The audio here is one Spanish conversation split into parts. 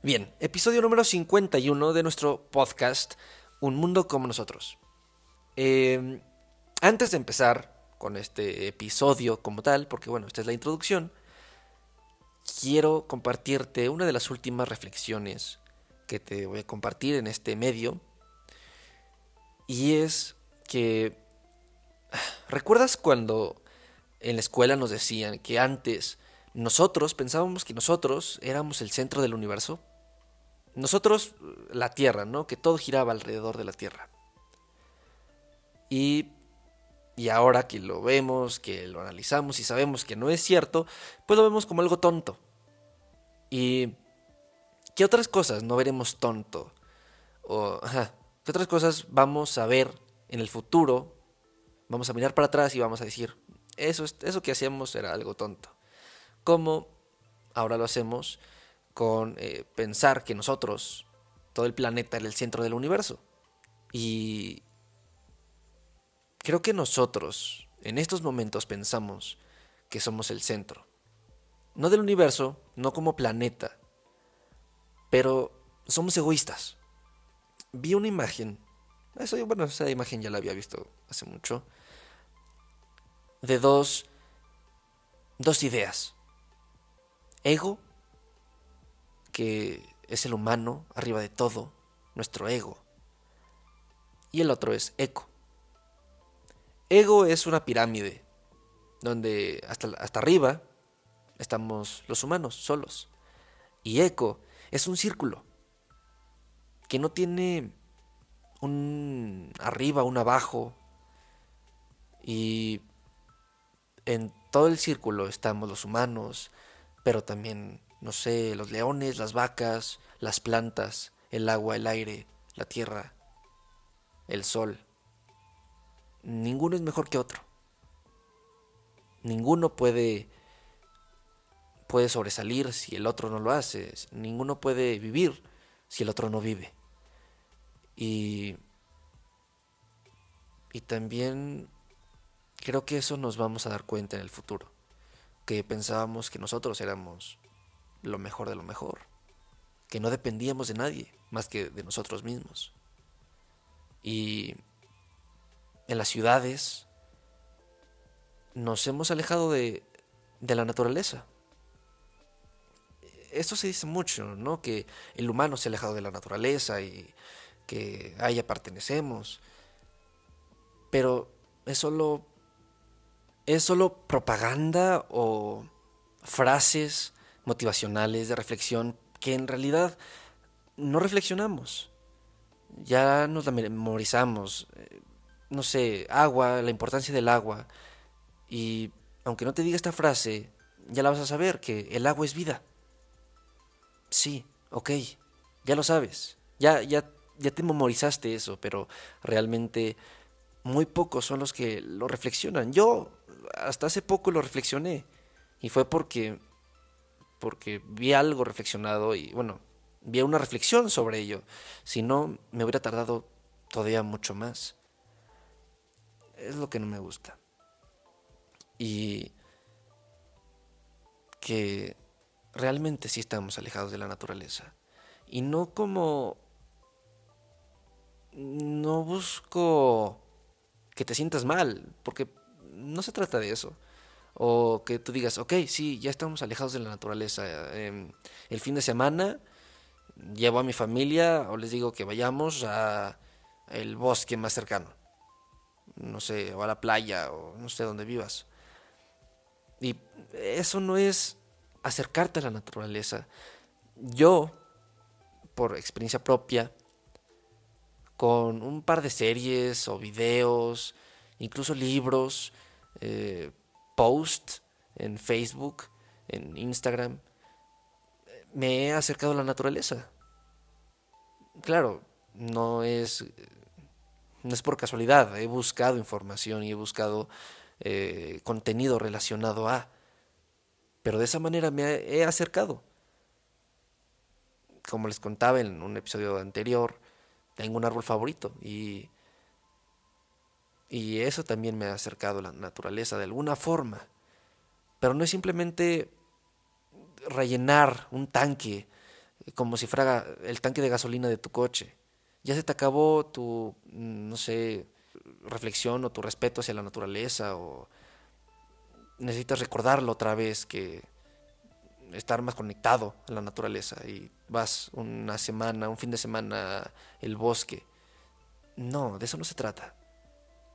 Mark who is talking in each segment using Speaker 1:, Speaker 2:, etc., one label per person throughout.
Speaker 1: Bien, episodio número 51 de nuestro podcast Un Mundo como nosotros. Eh, antes de empezar con este episodio como tal, porque bueno, esta es la introducción, quiero compartirte una de las últimas reflexiones que te voy a compartir en este medio. Y es que, ¿recuerdas cuando en la escuela nos decían que antes nosotros pensábamos que nosotros éramos el centro del universo? Nosotros, la Tierra, ¿no? Que todo giraba alrededor de la Tierra. Y, y ahora que lo vemos, que lo analizamos y sabemos que no es cierto, pues lo vemos como algo tonto. ¿Y qué otras cosas no veremos tonto? O, ¿qué otras cosas vamos a ver en el futuro? Vamos a mirar para atrás y vamos a decir, eso, eso que hacíamos era algo tonto. ¿Cómo ahora lo hacemos? Con eh, pensar que nosotros, todo el planeta, era el centro del universo. Y creo que nosotros, en estos momentos, pensamos que somos el centro. No del universo, no como planeta, pero somos egoístas. Vi una imagen, eso, bueno, esa imagen ya la había visto hace mucho, de dos, dos ideas. Ego que es el humano arriba de todo, nuestro ego. Y el otro es eco. Ego es una pirámide, donde hasta, hasta arriba estamos los humanos solos. Y eco es un círculo que no tiene un arriba, un abajo. Y en todo el círculo estamos los humanos, pero también no sé, los leones, las vacas, las plantas, el agua, el aire, la tierra, el sol. Ninguno es mejor que otro. Ninguno puede puede sobresalir si el otro no lo hace. Ninguno puede vivir si el otro no vive. Y y también creo que eso nos vamos a dar cuenta en el futuro, que pensábamos que nosotros éramos lo mejor de lo mejor, que no dependíamos de nadie más que de nosotros mismos. Y en las ciudades nos hemos alejado de, de la naturaleza. Esto se dice mucho, ¿no? Que el humano se ha alejado de la naturaleza y que a ella pertenecemos. Pero es solo. es solo propaganda o frases motivacionales, de reflexión, que en realidad no reflexionamos. Ya nos la memorizamos. Eh, no sé, agua, la importancia del agua. Y aunque no te diga esta frase, ya la vas a saber, que el agua es vida. Sí, ok, ya lo sabes. Ya, ya, ya te memorizaste eso, pero realmente muy pocos son los que lo reflexionan. Yo hasta hace poco lo reflexioné. Y fue porque porque vi algo reflexionado y bueno, vi una reflexión sobre ello. Si no, me hubiera tardado todavía mucho más. Es lo que no me gusta. Y que realmente sí estamos alejados de la naturaleza. Y no como... No busco que te sientas mal, porque no se trata de eso. O que tú digas, ok, sí, ya estamos alejados de la naturaleza. Em, el fin de semana llevo a mi familia o les digo que vayamos a el bosque más cercano. No sé, o a la playa o no sé dónde vivas. Y eso no es acercarte a la naturaleza. Yo, por experiencia propia, con un par de series o videos, incluso libros, eh, post en Facebook, en Instagram, me he acercado a la naturaleza. Claro, no es, no es por casualidad, he buscado información y he buscado eh, contenido relacionado a, pero de esa manera me he acercado. Como les contaba en un episodio anterior, tengo un árbol favorito y y eso también me ha acercado a la naturaleza de alguna forma. Pero no es simplemente rellenar un tanque como si fuera el tanque de gasolina de tu coche. Ya se te acabó tu, no sé, reflexión o tu respeto hacia la naturaleza o necesitas recordarlo otra vez que estar más conectado a la naturaleza y vas una semana, un fin de semana el bosque. No, de eso no se trata.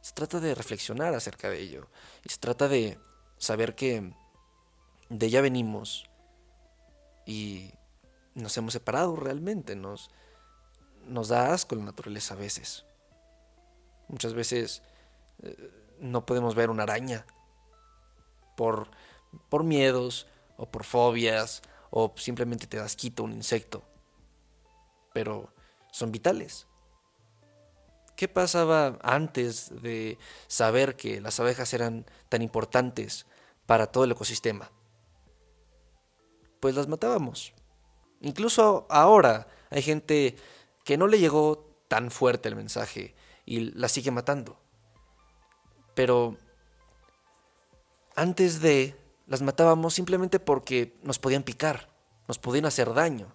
Speaker 1: Se trata de reflexionar acerca de ello y se trata de saber que de ella venimos y nos hemos separado realmente, nos, nos da asco la naturaleza a veces. Muchas veces eh, no podemos ver una araña por, por miedos o por fobias o simplemente te das quito un insecto. Pero son vitales. ¿Qué pasaba antes de saber que las abejas eran tan importantes para todo el ecosistema? Pues las matábamos. Incluso ahora hay gente que no le llegó tan fuerte el mensaje y la sigue matando. Pero antes de las matábamos simplemente porque nos podían picar, nos podían hacer daño.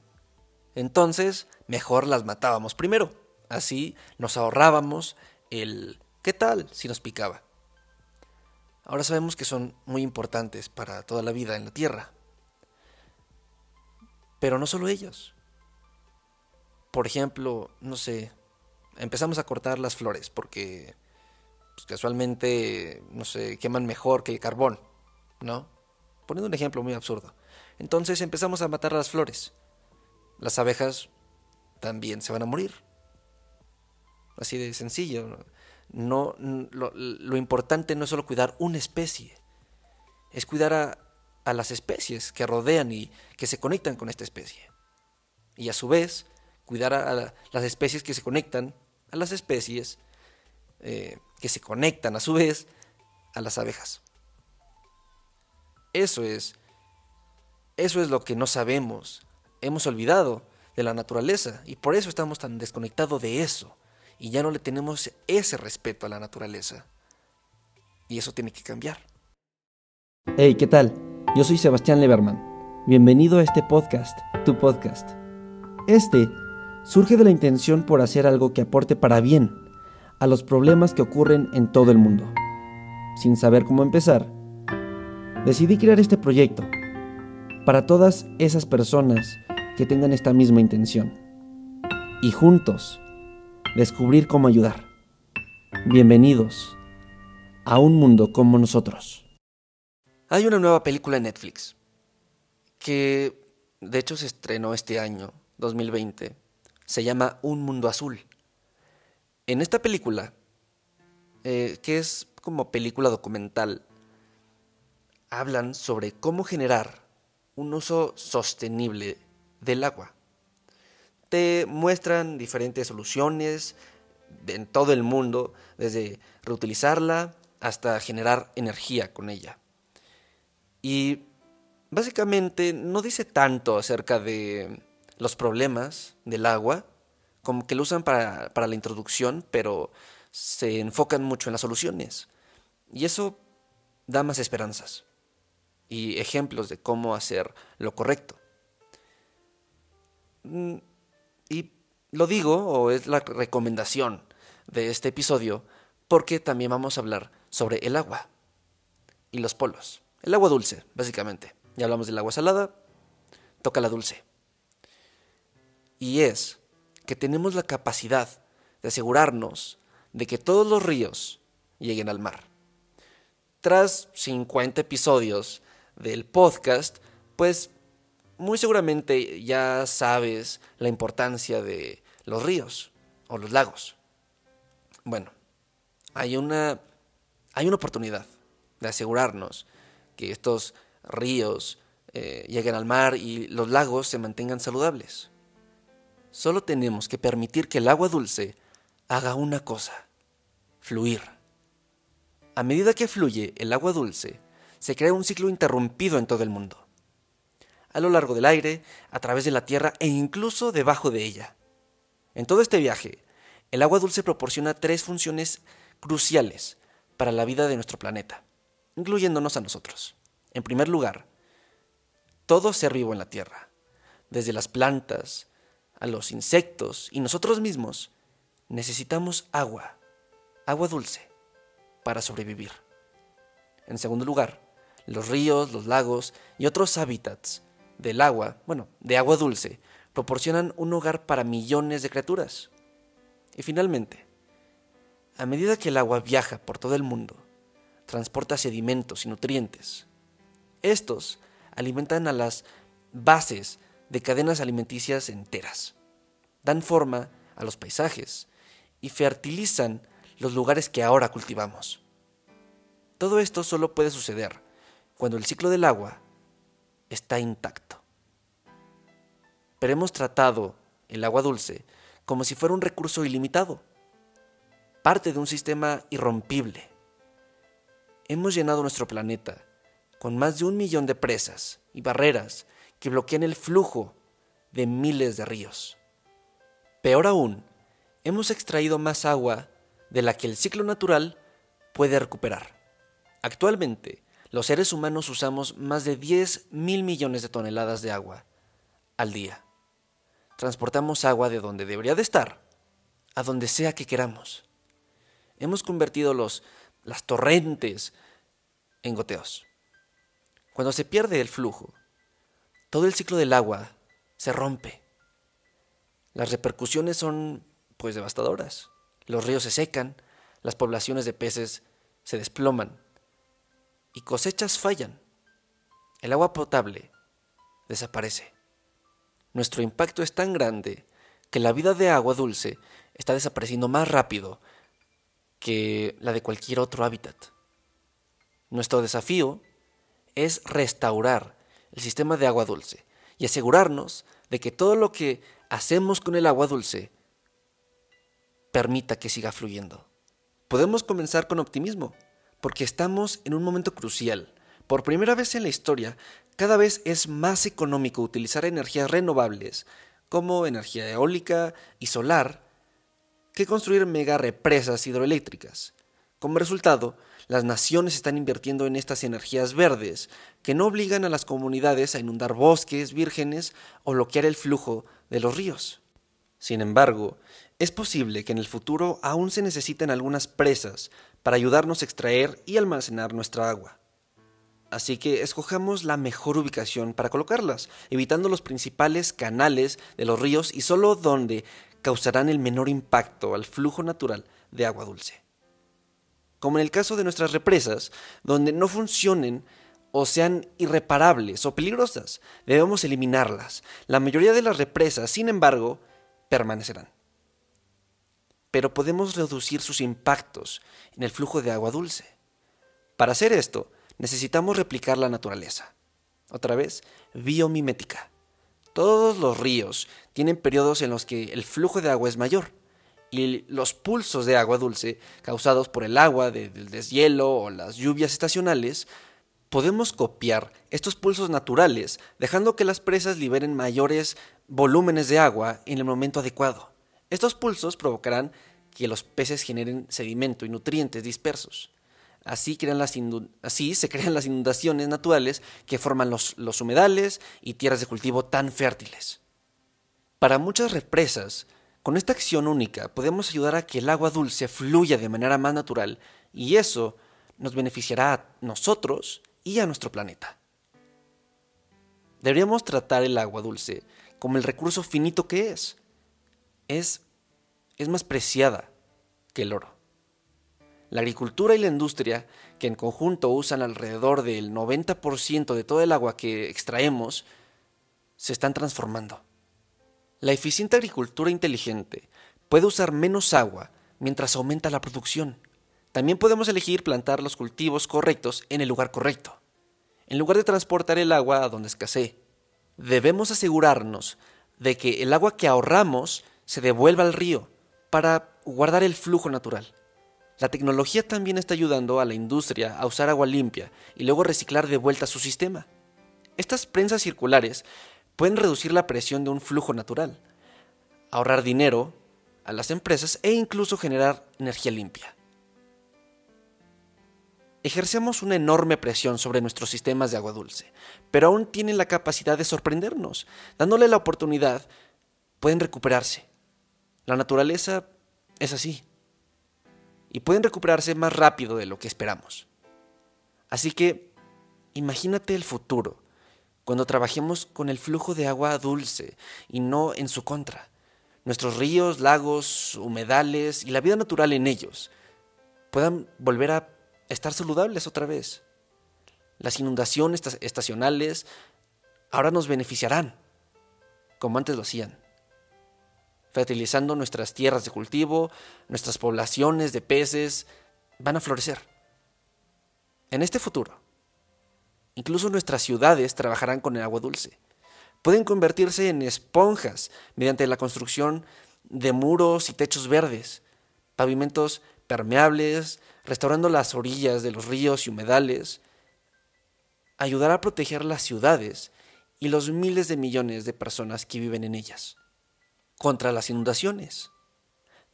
Speaker 1: Entonces, mejor las matábamos primero. Así nos ahorrábamos el ¿qué tal si nos picaba? Ahora sabemos que son muy importantes para toda la vida en la Tierra. Pero no solo ellos. Por ejemplo, no sé, empezamos a cortar las flores porque pues, casualmente, no sé, queman mejor que el carbón, ¿no? Poniendo un ejemplo muy absurdo. Entonces empezamos a matar las flores. Las abejas también se van a morir. Así de sencillo. No, lo, importante no es solo cuidar una especie, es cuidar a, a las especies que rodean y que se conectan con esta especie. Y a su vez, cuidar a, las especies que se conectan a las especies eh, que se conectan a su vez a las abejas. Eso es, eso es lo que no sabemos. Hemos olvidado de la naturaleza y por eso estamos tan desconectados de eso y ya no le tenemos ese respeto a la naturaleza. Y eso tiene que cambiar.
Speaker 2: Hey, ¿qué tal? Yo soy Sebastián Leberman. Bienvenido a este podcast, tu podcast. Este surge de la intención por hacer algo que aporte para bien a los problemas que ocurren en todo el mundo. Sin saber cómo empezar, decidí crear este proyecto para todas esas personas que tengan esta misma intención y juntos descubrir cómo ayudar. Bienvenidos a un mundo como nosotros.
Speaker 1: Hay una nueva película en Netflix que de hecho se estrenó este año, 2020. Se llama Un Mundo Azul. En esta película, eh, que es como película documental, hablan sobre cómo generar un uso sostenible del agua. Te muestran diferentes soluciones en todo el mundo, desde reutilizarla hasta generar energía con ella. Y básicamente no dice tanto acerca de los problemas del agua, como que lo usan para, la introducción, pero se enfocan mucho en las soluciones. Y eso da más esperanzas y ejemplos de cómo hacer lo correcto. Y lo digo, o es la recomendación de este episodio, porque también vamos a hablar sobre el agua y los polos. El agua dulce, básicamente. Ya hablamos del agua salada, toca la dulce. Y es que tenemos la capacidad de asegurarnos de que todos los ríos lleguen al mar. Tras 50 episodios del podcast, pues muy seguramente ya sabes la importancia de los ríos o los lagos. Bueno, hay una, hay una oportunidad de asegurarnos que estos ríos eh, lleguen al mar y los lagos se mantengan saludables. Solo tenemos que permitir que el agua dulce haga una cosa, fluir. A medida que fluye el agua dulce, se crea un ciclo interrumpido en todo el mundo. A lo largo del aire, a través de la tierra e incluso debajo de ella. En todo este viaje, el agua dulce proporciona tres funciones cruciales para la vida de nuestro planeta incluyéndonos a nosotros. En primer lugar, todo ser vivo en la Tierra, desde las plantas a los insectos y nosotros mismos, necesitamos agua, agua dulce, para sobrevivir. En segundo lugar, los ríos, los lagos y otros hábitats del agua, bueno, de agua dulce, proporcionan un hogar para millones de criaturas. Y finalmente, a medida que el agua viaja por todo el mundo, transporta sedimentos y nutrientes. Estos alimentan a las bases de cadenas alimenticias enteras, dan forma a los paisajes y fertilizan los lugares que ahora cultivamos. Todo esto solo puede suceder cuando el ciclo del agua está intacto. Pero hemos tratado el agua dulce como si fuera un recurso ilimitado, parte de un sistema irrompible. Hemos llenado nuestro planeta con más de un millón de presas y barreras que bloquean el flujo de miles de ríos. Peor aún, hemos extraído más agua de la que el ciclo natural puede recuperar. Actualmente, los seres humanos usamos más de 10 mil millones de toneladas de agua al día. Transportamos agua de donde debería de estar a donde sea que queramos. Hemos convertido los, las torrentes en goteos. Cuando se pierde el flujo, todo el ciclo del agua se rompe. Las repercusiones son pues devastadoras. Los ríos se secan, las poblaciones de peces se desploman y cosechas fallan. El agua potable desaparece. Nuestro impacto es tan grande que la vida de agua dulce está desapareciendo más rápido que la de cualquier otro hábitat. Nuestro desafío es restaurar el sistema de agua dulce y asegurarnos de que todo lo que hacemos con el agua dulce permita que siga fluyendo. Podemos comenzar con optimismo, porque estamos en un momento crucial. Por primera vez en la historia, cada vez es más económico utilizar energías renovables, como energía eólica y solar, que construir mega represas hidroeléctricas. Como resultado, las naciones están invirtiendo en estas energías verdes, que no obligan a las comunidades a inundar bosques vírgenes o bloquear el flujo de los ríos. Sin embargo, es posible que en el futuro aún se necesiten algunas presas para ayudarnos a extraer y almacenar nuestra agua. Así que escojamos la mejor ubicación para colocarlas, evitando los principales canales de los ríos y solo donde causarán el menor impacto al flujo natural de agua dulce como en el caso de nuestras represas, donde no funcionen o sean irreparables o peligrosas. Debemos eliminarlas. La mayoría de las represas, sin embargo, permanecerán. Pero podemos reducir sus impactos en el flujo de agua dulce. Para hacer esto, necesitamos replicar la naturaleza. Otra vez, biomimética. Todos los ríos tienen periodos en los que el flujo de agua es mayor y los pulsos de agua dulce causados por el agua del deshielo o las lluvias estacionales, podemos copiar estos pulsos naturales dejando que las presas liberen mayores volúmenes de agua en el momento adecuado. Estos pulsos provocarán que los peces generen sedimento y nutrientes dispersos. Así, se crean las inundaciones naturales que forman los, los humedales y tierras de cultivo tan fértiles. Para muchas represas, con esta acción única podemos ayudar a que el agua dulce fluya de manera más natural y eso nos beneficiará a nosotros y a nuestro planeta. Deberíamos tratar el agua dulce como el recurso finito que es. Es, es más preciada que el oro. La agricultura y la industria, que en conjunto usan alrededor del 90% de todo el agua que extraemos, se están transformando. La eficiente agricultura inteligente puede usar menos agua mientras aumenta la producción. También podemos elegir plantar los cultivos correctos en el lugar correcto, en lugar de transportar el agua a donde escasee. Debemos asegurarnos de que el agua que ahorramos se devuelva al río para guardar el flujo natural. La tecnología también está ayudando a la industria a usar agua limpia y luego reciclar de vuelta su sistema. Estas prensas circulares pueden reducir la presión de un flujo natural, ahorrar dinero a las empresas e incluso generar energía limpia. ejercemos una enorme presión sobre nuestros sistemas de agua dulce, pero aún tienen la capacidad de sorprendernos. Dándole la oportunidad, pueden recuperarse. La naturaleza es así. Y pueden recuperarse más rápido de lo que esperamos. Así que, imagínate el futuro, cuando trabajemos con el flujo de agua dulce y no en su contra. Nuestros ríos, lagos, humedales y la vida natural en ellos puedan volver a estar saludables otra vez. Las inundaciones estacionales ahora nos beneficiarán, como antes lo hacían, fertilizando nuestras tierras de cultivo, nuestras poblaciones de peces van a florecer. En este futuro, incluso nuestras ciudades trabajarán con el agua dulce. Pueden convertirse en esponjas mediante la construcción de muros y techos verdes, pavimentos permeables, restaurando las orillas de los ríos y humedales, ayudará a proteger las ciudades y los miles de millones de personas que viven en ellas contra las inundaciones.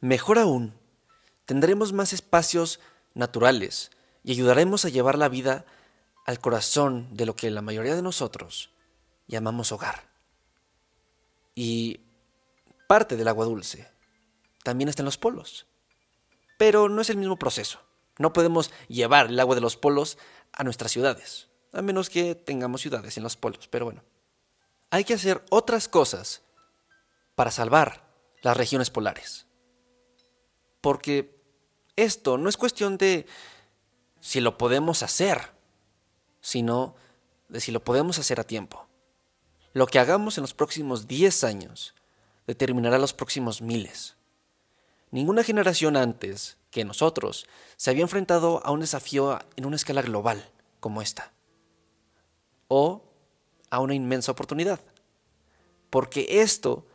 Speaker 1: Mejor aún, tendremos más espacios naturales y ayudaremos a llevar la vida al corazón de lo que la mayoría de nosotros llamamos hogar. Y parte del agua dulce también está en los polos. Pero no es el mismo proceso. No podemos llevar el agua de los polos a nuestras ciudades, a menos que tengamos ciudades en los polos. Pero bueno, hay que hacer otras cosas para salvar las regiones polares. Porque esto no es cuestión de si lo podemos hacer, sino de si lo podemos hacer a tiempo. Lo que hagamos en los próximos 10 años determinará los próximos miles. Ninguna generación antes que nosotros se había enfrentado a un desafío en una escala global como esta. O a una inmensa oportunidad. Porque esto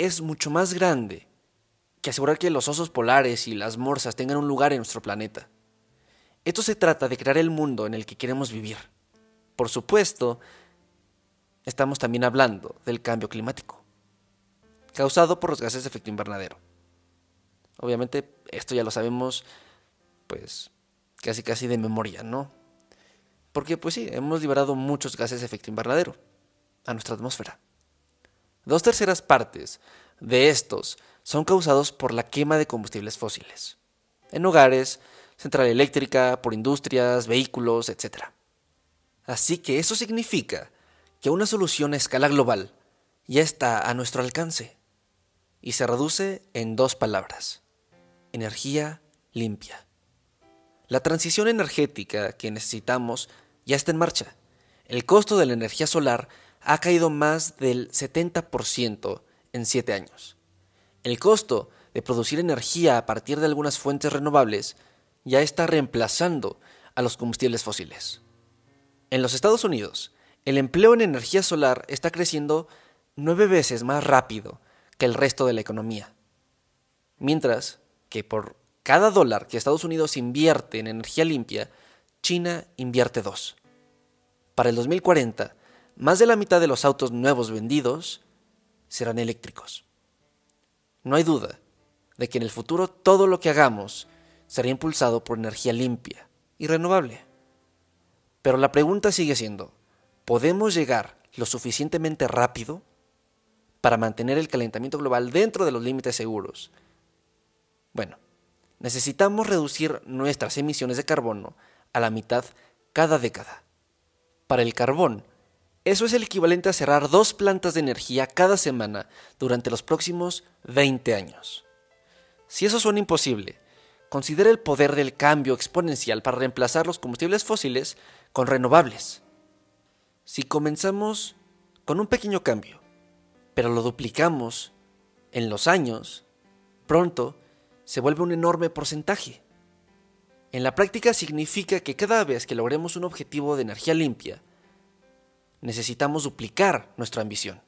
Speaker 1: es mucho más grande que asegurar que los osos polares y las morsas tengan un lugar en nuestro planeta. Esto se trata de crear el mundo en el que queremos vivir. Por supuesto, estamos también hablando del cambio climático, causado por los gases de efecto invernadero. Obviamente esto ya lo sabemos pues casi casi de memoria, ¿no? Porque pues sí, hemos liberado muchos gases de efecto invernadero a nuestra atmósfera. Dos terceras partes de estos son causados por la quema de combustibles fósiles. En hogares, central eléctrica, por industrias, vehículos, etc. Así que eso significa que una solución a escala global ya está a nuestro alcance y se reduce en dos palabras energía limpia. La transición energética que necesitamos ya está en marcha. El costo de la energía solar ha caído más del 70% en 7 años. El costo de producir energía a partir de algunas fuentes renovables ya está reemplazando a los combustibles fósiles. En los Estados Unidos, el empleo en energía solar está creciendo nueve veces más rápido que el resto de la economía. Mientras que por cada dólar que Estados Unidos invierte en energía limpia, China invierte dos. Para el 2040, más de la mitad de los autos nuevos vendidos serán eléctricos. No hay duda de que en el futuro todo lo que hagamos será impulsado por energía limpia y renovable. Pero la pregunta sigue siendo, ¿podemos llegar lo suficientemente rápido para mantener el calentamiento global dentro de los límites seguros bueno, necesitamos reducir nuestras emisiones de carbono a la mitad cada década. Para el carbón, eso es el equivalente a cerrar dos plantas de energía cada semana durante los próximos 20 años. Si eso suena imposible, considera el poder del cambio exponencial para reemplazar los combustibles fósiles con renovables. Si comenzamos con un pequeño cambio, pero lo duplicamos en los años, pronto se vuelve un enorme porcentaje. En la práctica significa que cada vez que logremos un objetivo de energía limpia, necesitamos duplicar nuestra ambición.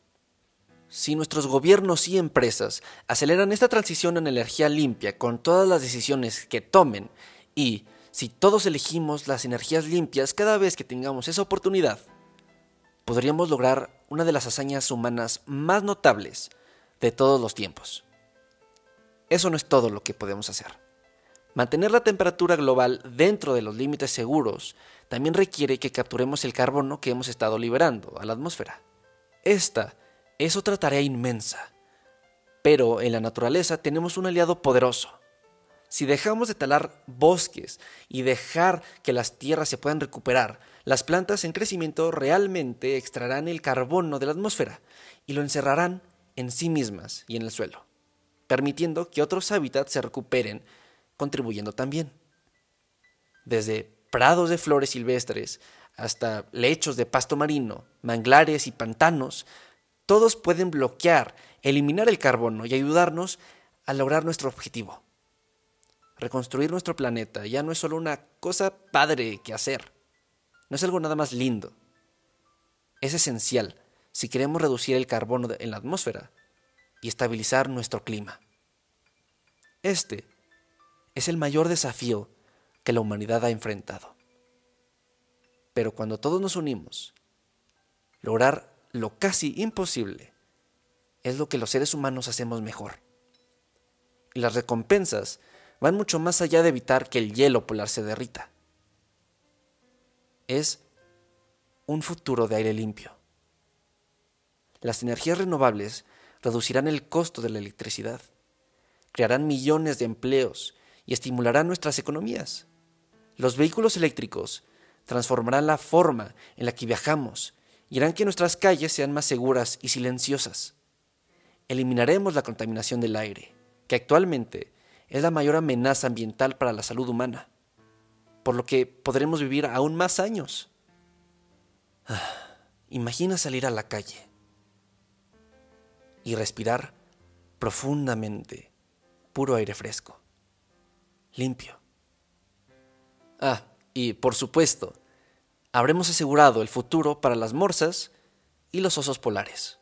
Speaker 1: Si nuestros gobiernos y empresas aceleran esta transición en energía limpia con todas las decisiones que tomen y si todos elegimos las energías limpias cada vez que tengamos esa oportunidad, podríamos lograr una de las hazañas humanas más notables de todos los tiempos. Eso no es todo lo que podemos hacer. Mantener la temperatura global dentro de los límites seguros también requiere que capturemos el carbono que hemos estado liberando a la atmósfera. Esta es otra tarea inmensa, pero en la naturaleza tenemos un aliado poderoso. Si dejamos de talar bosques y dejar que las tierras se puedan recuperar, las plantas en crecimiento realmente extraerán el carbono de la atmósfera y lo encerrarán en sí mismas y en el suelo, permitiendo que otros hábitats se recuperen, contribuyendo también. Desde prados de flores silvestres hasta lechos de pasto marino, manglares y pantanos, todos pueden bloquear, eliminar el carbono y ayudarnos a lograr nuestro objetivo. Reconstruir nuestro planeta ya no es solo una cosa padre que hacer, no es algo nada más lindo. Es esencial si queremos reducir el carbono en la atmósfera y estabilizar nuestro clima. Este es el mayor desafío que la humanidad ha enfrentado. Pero cuando todos nos unimos, lograr lo casi imposible es lo que los seres humanos hacemos mejor. Y las recompensas van mucho más allá de evitar que el hielo polar se derrita. Es un futuro de aire limpio. Las energías renovables reducirán el costo de la electricidad, crearán millones de empleos y estimularán nuestras economías. Los vehículos eléctricos transformarán la forma en la que viajamos y harán que nuestras calles sean más seguras y silenciosas. Eliminaremos la contaminación del aire, que actualmente es la mayor amenaza ambiental para la salud humana, por lo que podremos vivir aún más años. Imagina salir a la calle y respirar profundamente puro aire fresco, limpio Ah, y por supuesto, habremos asegurado el futuro para las morsas y los osos polares.